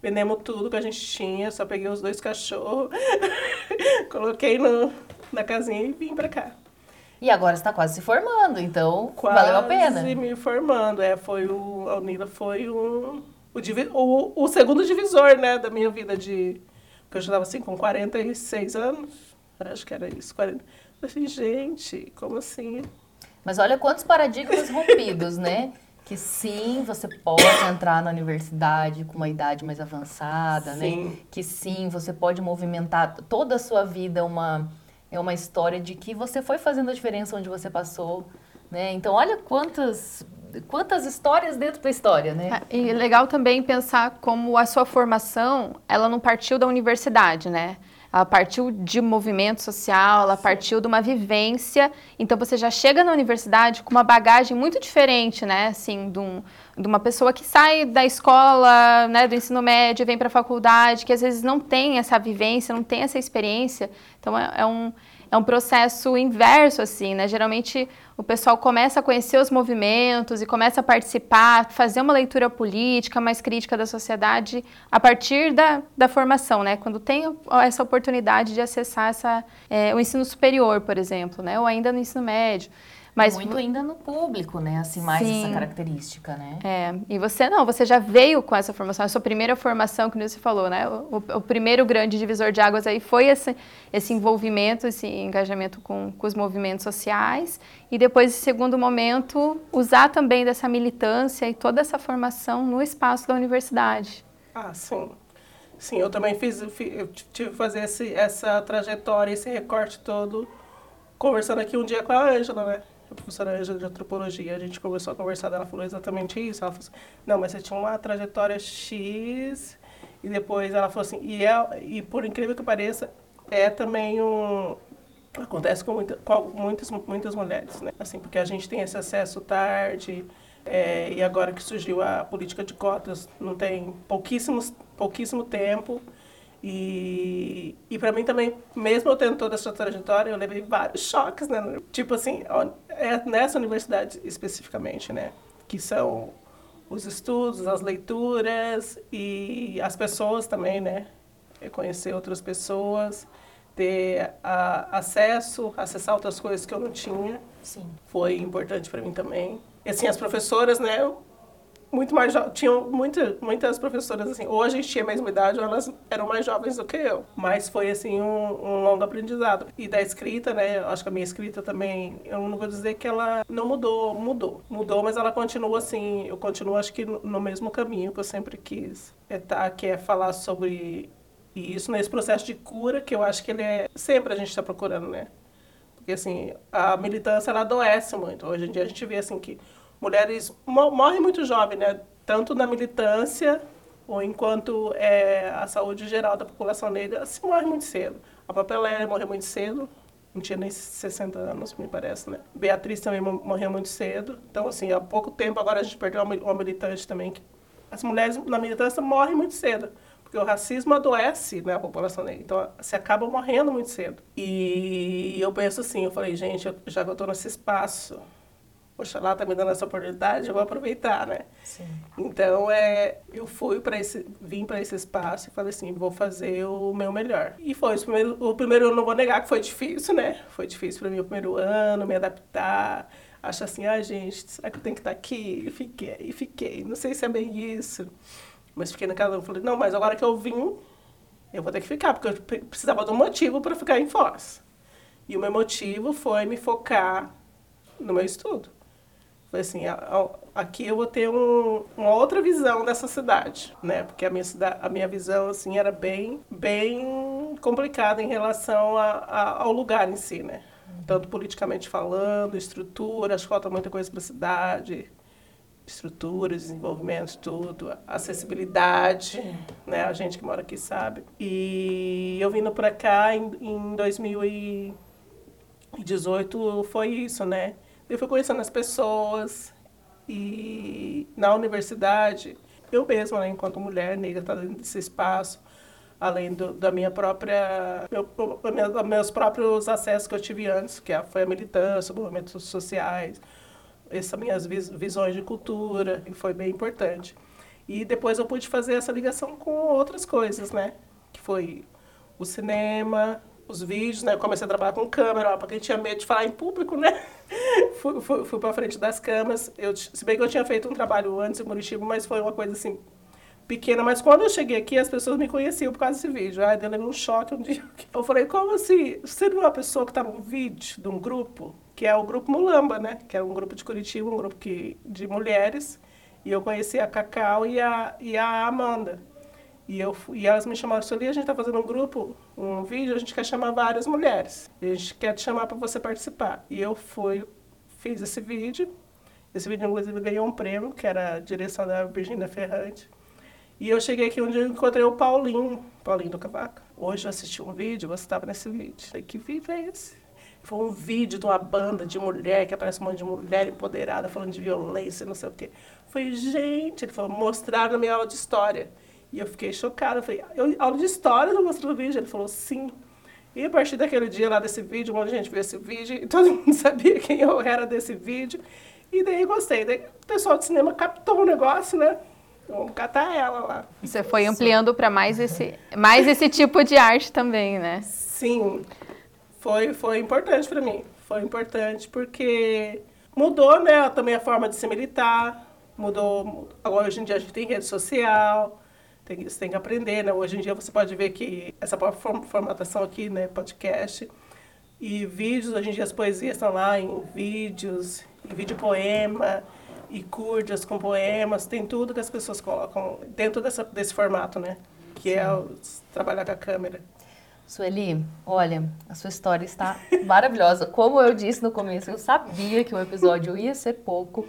Vendemos tudo que a gente tinha, só peguei os dois cachorros, coloquei no, na casinha e vim pra cá. E agora está quase se formando, então quase valeu a pena. Quase me formando, é, foi o, a Unila foi um, o, o, o segundo divisor, né, da minha vida de, porque eu já estava assim com 46 anos, acho que era isso, 40, Falei, gente, como assim? Mas olha quantos paradigmas rompidos, né? Que sim, você pode entrar na universidade com uma idade mais avançada, né? sim. né? Que sim, você pode movimentar toda a sua vida uma é uma história de que você foi fazendo a diferença onde você passou, né? Então olha quantas quantas histórias dentro da história, né? É, e legal também pensar como a sua formação, ela não partiu da universidade, né? ela partiu de movimento social, ela partiu de uma vivência. Então você já chega na universidade com uma bagagem muito diferente, né? Assim, de, um, de uma pessoa que sai da escola, né, do ensino médio, vem para a faculdade, que às vezes não tem essa vivência, não tem essa experiência. Então é, é um é um processo inverso, assim, né? Geralmente o pessoal começa a conhecer os movimentos e começa a participar, fazer uma leitura política mais crítica da sociedade a partir da, da formação, né? Quando tem essa oportunidade de acessar essa, é, o ensino superior, por exemplo, né? Ou ainda no ensino médio. Mas muito ainda no público, né? Assim, mais Sim. essa característica, né? É. E você não, você já veio com essa formação, a sua primeira formação, que você falou, né? O, o, primeiro grande divisor de águas aí foi esse, esse envolvimento, esse engajamento com, com os movimentos sociais. E depois, em segundo momento, usar também dessa militância e toda essa formação no espaço da universidade. Ah, sim. Sim, eu também fiz, eu tive que fazer esse, essa trajetória, esse recorte todo, conversando aqui um dia com a Ângela, né? A professora de antropologia, a gente começou a conversar, ela falou exatamente isso. Ela falou assim, não, mas você tinha uma trajetória X, e depois ela falou assim, e, é, e por incrível que pareça, é também um. Acontece com, muita, com muitas, muitas mulheres, né? Assim, porque a gente tem esse acesso tarde, é, e agora que surgiu a política de cotas, não tem pouquíssimos, pouquíssimo tempo. E, e para mim também, mesmo eu tendo toda essa trajetória, eu levei vários choques, né? Tipo assim, é nessa universidade especificamente, né? Que são os estudos, as leituras e as pessoas também, né? Conhecer outras pessoas, ter a, acesso, acessar outras coisas que eu não tinha. Sim. Foi importante para mim também. E assim, as professoras, né? Muito mais tinham muita, muitas professoras assim, ou a gente tinha a mesma idade elas eram mais jovens do que eu. Mas foi assim um, um longo aprendizado. E da escrita, né? Acho que a minha escrita também, eu não vou dizer que ela não mudou, mudou. Mudou, mas ela continua assim, eu continuo acho que no mesmo caminho que eu sempre quis. É tá, que é falar sobre isso nesse processo de cura que eu acho que ele é sempre a gente está procurando, né? Porque assim, a militância ela adoece muito. Hoje em dia a gente vê assim que mulheres morrem muito jovens, né? Tanto na militância ou enquanto é, a saúde geral da população negra se morre muito cedo. A Lélia morreu muito cedo, não tinha nem 60 anos, me parece, né? Beatriz também morreu muito cedo. Então, assim, há pouco tempo agora a gente perdeu uma militante também. As mulheres na militância morrem muito cedo, porque o racismo adoece né, a população negra. Então, se acaba morrendo muito cedo. E eu penso assim, eu falei, gente, já que eu estou nesse espaço, poxa, lá tá me dando essa oportunidade, eu vou aproveitar, né? Sim. Então, é, eu fui para esse, vim para esse espaço e falei assim, vou fazer o meu melhor. E foi, o primeiro, o primeiro ano, não vou negar que foi difícil, né? Foi difícil para mim o primeiro ano, me adaptar, achar assim, ah, gente, será que eu tenho que estar tá aqui? E fiquei, e fiquei, não sei se é bem isso. Mas fiquei naquela, eu falei, não, mas agora que eu vim, eu vou ter que ficar, porque eu precisava de um motivo para ficar em Foz. E o meu motivo foi me focar no meu estudo. Foi assim, aqui eu vou ter um, uma outra visão dessa cidade, né? Porque a minha, cidade, a minha visão, assim, era bem, bem complicada em relação a, a, ao lugar em si, né? Tanto politicamente falando, estrutura, acho que falta muita coisa para a cidade, estrutura, desenvolvimento, tudo, acessibilidade, né? A gente que mora aqui sabe. E eu vindo para cá em, em 2018 foi isso, né? Eu fui conhecendo as pessoas e na universidade, eu mesma, né, enquanto mulher negra, tá dentro desse espaço, além do, da minha própria, meu, meus próprios acessos que eu tive antes, que é, foi a militância, movimentos sociais, essas minhas visões de cultura, que foi bem importante. E depois eu pude fazer essa ligação com outras coisas, né? Que foi o cinema, os vídeos, né? Eu comecei a trabalhar com câmera, porque tinha medo de falar em público, né? fui fui, fui para frente das câmeras. Eu, se bem que eu tinha feito um trabalho antes em Muritiba, mas foi uma coisa assim pequena. Mas quando eu cheguei aqui, as pessoas me conheciam por causa desse vídeo. Aí deu um choque um dia. Eu falei, como assim? Você não é uma pessoa que está num vídeo de um grupo, que é o grupo Mulamba, né? Que é um grupo de Curitiba, um grupo que, de mulheres. E eu conheci a Cacau e a, e a Amanda. E, eu, e elas me chamaram, Sueli, a gente está fazendo um grupo, um vídeo, a gente quer chamar várias mulheres. E a gente quer te chamar para você participar. E eu fui, fiz esse vídeo. Esse vídeo, inclusive, ganhou um prêmio, que era a direção da Virginia Ferrante. E eu cheguei aqui onde eu encontrei o Paulinho, Paulinho do Cavaco. Hoje eu assisti um vídeo, você estava nesse vídeo. Falei, que vídeo é esse? Foi um vídeo de uma banda de mulher, que aparece um monte de mulher empoderada, falando de violência, não sei o quê. Foi, gente, ele falou, mostraram na minha aula de história. E eu fiquei chocada. Eu falei, eu, aula de história, não mostrou o vídeo? Ele falou, sim. E a partir daquele dia lá desse vídeo, um monte de gente viu esse vídeo, e todo mundo sabia quem eu era desse vídeo. E daí gostei. Daí o pessoal de cinema captou o negócio, né? Vamos catar ela lá. Você foi ampliando para mais esse, mais esse tipo de arte também, né? Sim. Foi, foi importante para mim. foi importante porque mudou, né, também a forma de se militar, mudou, agora hoje em dia a gente tem rede social, tem, você tem que aprender, né, hoje em dia você pode ver que essa formatação aqui, né, podcast, e vídeos, hoje em dia as poesias estão lá em vídeos, em vídeo poema, e curtas com poemas, tem tudo que as pessoas colocam dentro dessa, desse formato, né? Que é o, trabalhar com a câmera. Sueli, olha, a sua história está maravilhosa. Como eu disse no começo, eu sabia que o episódio ia ser pouco.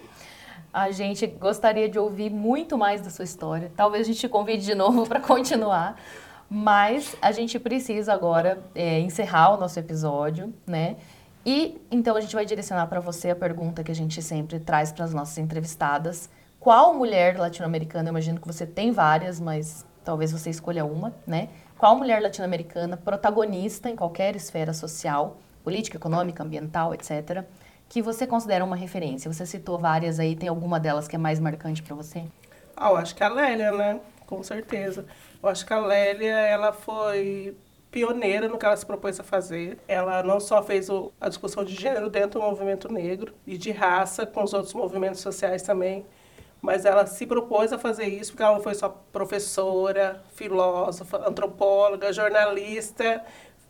A gente gostaria de ouvir muito mais da sua história. Talvez a gente te convide de novo para continuar. Mas a gente precisa agora é, encerrar o nosso episódio, né? E então a gente vai direcionar para você a pergunta que a gente sempre traz para as nossas entrevistadas. Qual mulher latino-americana, eu imagino que você tem várias, mas talvez você escolha uma, né? Qual mulher latino-americana protagonista em qualquer esfera social, política, econômica, ambiental, etc., que você considera uma referência? Você citou várias aí, tem alguma delas que é mais marcante para você? Ah, eu acho que a Lélia, né? Com certeza. Eu acho que a Lélia, ela foi pioneira no que ela se propôs a fazer. Ela não só fez o, a discussão de gênero dentro do movimento negro e de raça com os outros movimentos sociais também, mas ela se propôs a fazer isso porque ela não foi só professora, filósofa, antropóloga, jornalista,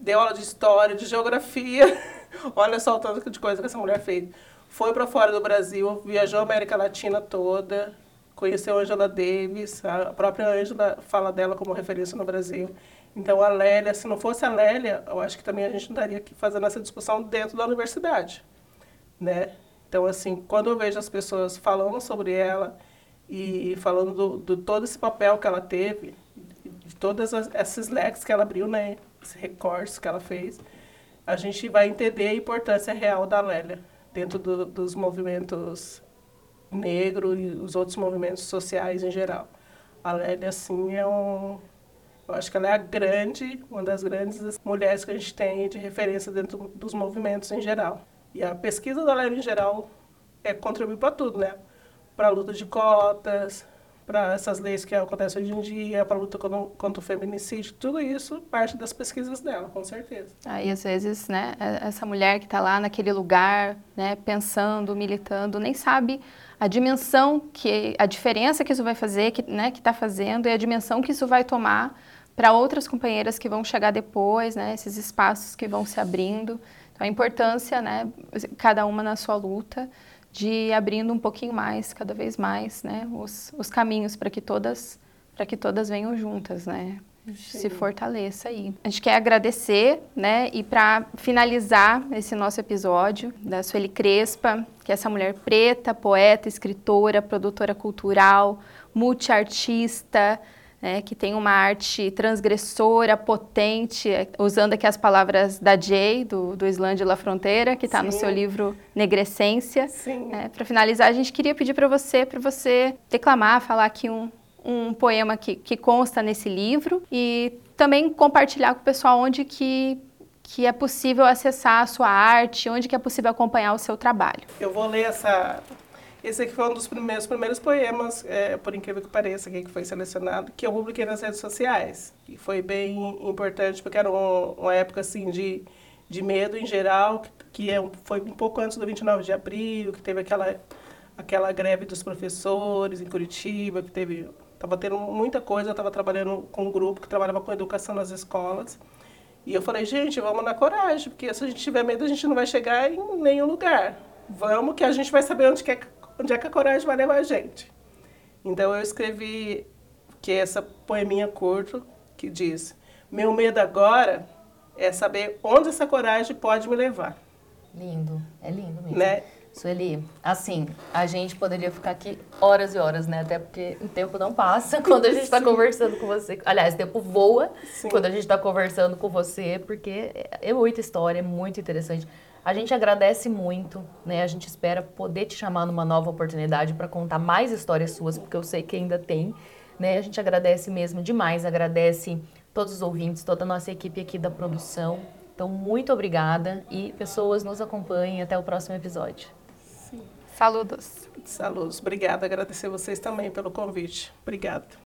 deu aula de história, de geografia. Olha só o tanto de coisa que essa mulher fez. Foi para fora do Brasil, viajou a América Latina toda, conheceu Angela Davis, a própria Angela fala dela como referência no Brasil. Então, a Lélia, se não fosse a Lélia, eu acho que também a gente não estaria aqui fazendo essa discussão dentro da universidade, né? Então, assim, quando eu vejo as pessoas falando sobre ela e falando do, do todo esse papel que ela teve, de todas as, esses leques que ela abriu, né? Esse recorte que ela fez, a gente vai entender a importância real da Lélia dentro do, dos movimentos negros e os outros movimentos sociais em geral. A Lélia, assim, é um eu acho que ela é a grande, uma das grandes mulheres que a gente tem de referência dentro dos movimentos em geral. E a pesquisa da Lélia em geral é contribuir para tudo, né? Para a luta de cotas, para essas leis que acontecem hoje em dia, para a luta contra, o feminicídio, tudo isso parte das pesquisas dela, com certeza. Aí, às vezes, né, é, essa mulher que está lá naquele lugar, né, pensando, militando, nem sabe a dimensão que, a diferença que isso vai fazer, que né, está fazendo, e a dimensão que isso vai tomar para outras companheiras que vão chegar depois, né, esses espaços que vão se abrindo. Então, a importância, né, cada uma na sua luta, de abrindo um pouquinho mais, cada vez mais, né, os, os caminhos para que todas para que todas venham juntas, né? Sim. Se fortaleça aí. A gente quer agradecer, né? E para finalizar esse nosso episódio da Sueli Crespa, que é essa mulher preta, poeta, escritora, produtora cultural, multiartista, né, que tem uma arte transgressora, potente, é, usando aqui as palavras da Jay, do, do Islândia La Fronteira, que está no seu livro Negrescência. É, para finalizar, a gente queria pedir para você, para você declamar, falar aqui um, um poema que, que consta nesse livro e também compartilhar com o pessoal onde que que é possível acessar a sua arte, onde que é possível acompanhar o seu trabalho. Eu vou ler essa esse aqui foi um dos primeiros, primeiros poemas, é, por incrível que pareça, que foi selecionado, que eu publiquei nas redes sociais. E foi bem importante, porque era um, uma época assim de, de medo em geral, que é, foi um pouco antes do 29 de abril, que teve aquela, aquela greve dos professores em Curitiba, que teve. Estava tendo muita coisa, eu estava trabalhando com um grupo que trabalhava com educação nas escolas. E eu falei, gente, vamos na coragem, porque se a gente tiver medo, a gente não vai chegar em nenhum lugar. Vamos que a gente vai saber onde quer onde é que a coragem vai levar a gente. Então eu escrevi que essa poeminha curto que diz: Meu medo agora é saber onde essa coragem pode me levar. Lindo, é lindo mesmo. Né? Sueli, assim, a gente poderia ficar aqui horas e horas, né? Até porque o tempo não passa quando a gente está conversando com você. Aliás, o tempo voa Sim. quando a gente está conversando com você, porque é muita história, é muito interessante. A gente agradece muito, né? A gente espera poder te chamar numa nova oportunidade para contar mais histórias suas, porque eu sei que ainda tem, né? A gente agradece mesmo demais, agradece todos os ouvintes, toda a nossa equipe aqui da produção. Então, muito obrigada e pessoas nos acompanhem até o próximo episódio. Sim. Saludos. Saludos. Obrigada. Agradecer vocês também pelo convite. Obrigada.